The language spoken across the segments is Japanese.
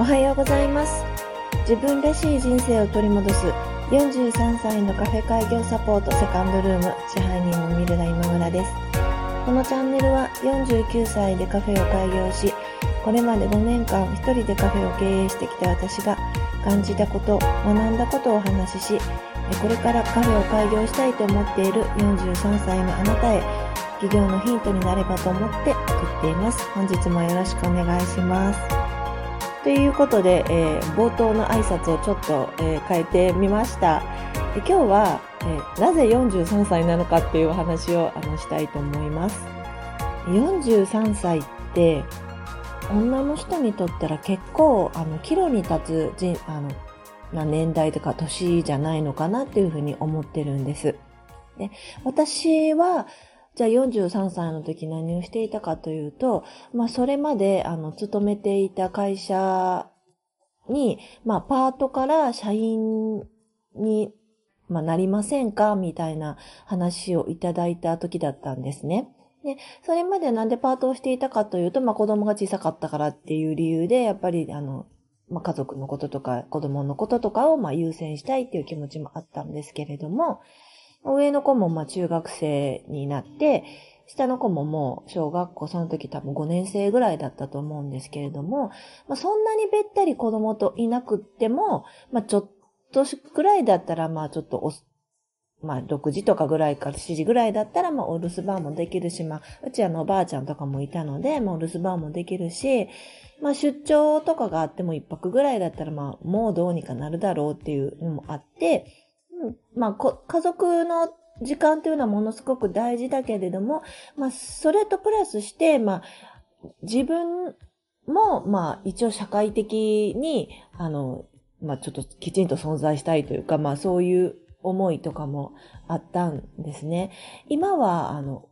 おはようございます。自分らしい人生を取り戻す43歳のカフェ開業サポートセカンドルーム支配人のミルダ今村です。このチャンネルは49歳でカフェを開業しこれまで5年間一人でカフェを経営してきた私が感じたこと学んだことをお話ししこれからカフェを開業したいと思っている43歳のあなたへ起業のヒントになればと思って作っています。本日もよろしくお願いします。ということで、えー、冒頭の挨拶をちょっと、えー、変えてみました今日は、えー、なぜ43歳なのかっていうお話をあのしたいと思います43歳って女の人にとったら結構あの岐路に立つ人あのな年代とか年じゃないのかなっていうふうに思ってるんです。で私はじゃあ43歳の時何をしていたかというと、まあそれまであの勤めていた会社に、まあパートから社員に、まあ、なりませんか？みたいな話をいただいた時だったんですね。で、それまでなんでパートをしていたかというと、まあ子供が小さかったからっていう理由で、やっぱりあの、まあ家族のこととか子供のこととかをま優先したいっていう気持ちもあったんですけれども、上の子もまあ中学生になって、下の子ももう小学校その時多分5年生ぐらいだったと思うんですけれども、まあ、そんなにべったり子供といなくっても、まあ、ちょっとくらいだったらまあちょっとおまあ、6時とかぐらいから7時ぐらいだったら、まあ、お留守番もできるし、まあ、うちあの、おばあちゃんとかもいたので、まあ、お留守番もできるし、まあ、出張とかがあっても一泊ぐらいだったら、まあ、もうどうにかなるだろうっていうのもあって、まあ、家族の時間というのはものすごく大事だけれども、まあ、それとプラスして、まあ、自分も、まあ、一応社会的に、あの、まあ、ちょっときちんと存在したいというか、まあ、そういう思いとかもあったんですね。今は、あの、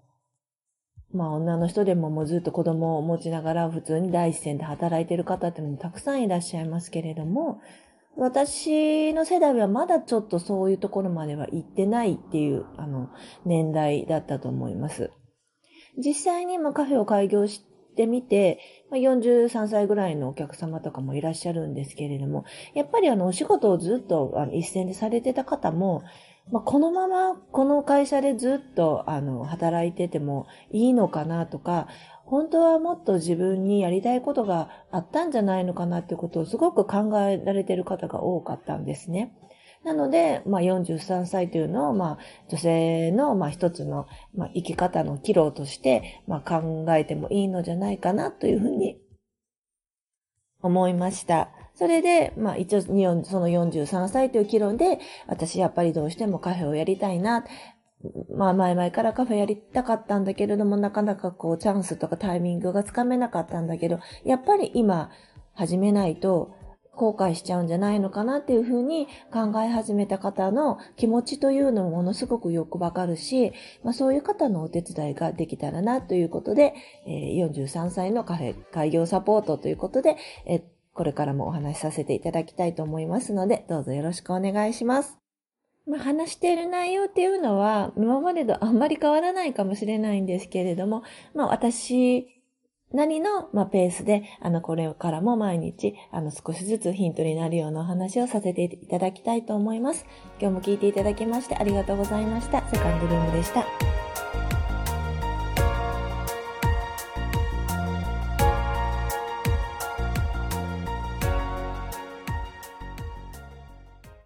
まあ女の人でももうずっと子供を持ちながら普通に第一線で働いてる方ってのもたくさんいらっしゃいますけれども、私の世代はまだちょっとそういうところまでは行ってないっていう、あの、年代だったと思います。実際にもカフェを開業してみて、43歳ぐらいのお客様とかもいらっしゃるんですけれども、やっぱりあの、お仕事をずっとあの一線でされてた方も、まあ、このままこの会社でずっとあの、働いててもいいのかなとか、本当はもっと自分にやりたいことがあったんじゃないのかなってことをすごく考えられてる方が多かったんですね。なので、まあ、43歳というのを、まあ、女性の、まあ、一つの、まあ、生き方の岐路として、まあ、考えてもいいのじゃないかなというふうに思いました。それで、まあ一応、その43歳という岐路で、私やっぱりどうしてもカフェをやりたいな。まあ前々からカフェやりたかったんだけれども、なかなかこうチャンスとかタイミングがつかめなかったんだけど、やっぱり今始めないと後悔しちゃうんじゃないのかなっていうふうに考え始めた方の気持ちというのもものすごくよくわかるし、まあ、そういう方のお手伝いができたらなということで、43歳のカフェ開業サポートということで、えー、これからもお話しさせていただきたいと思いますので、どうぞよろしくお願いします。まあ、話している内容っていうのは、今までとあんまり変わらないかもしれないんですけれども、まあ、私何の、まあ、ペースで、あの、これからも毎日、あの、少しずつヒントになるようなお話をさせていただきたいと思います。今日も聞いていただきましてありがとうございました。セカンドルームでした。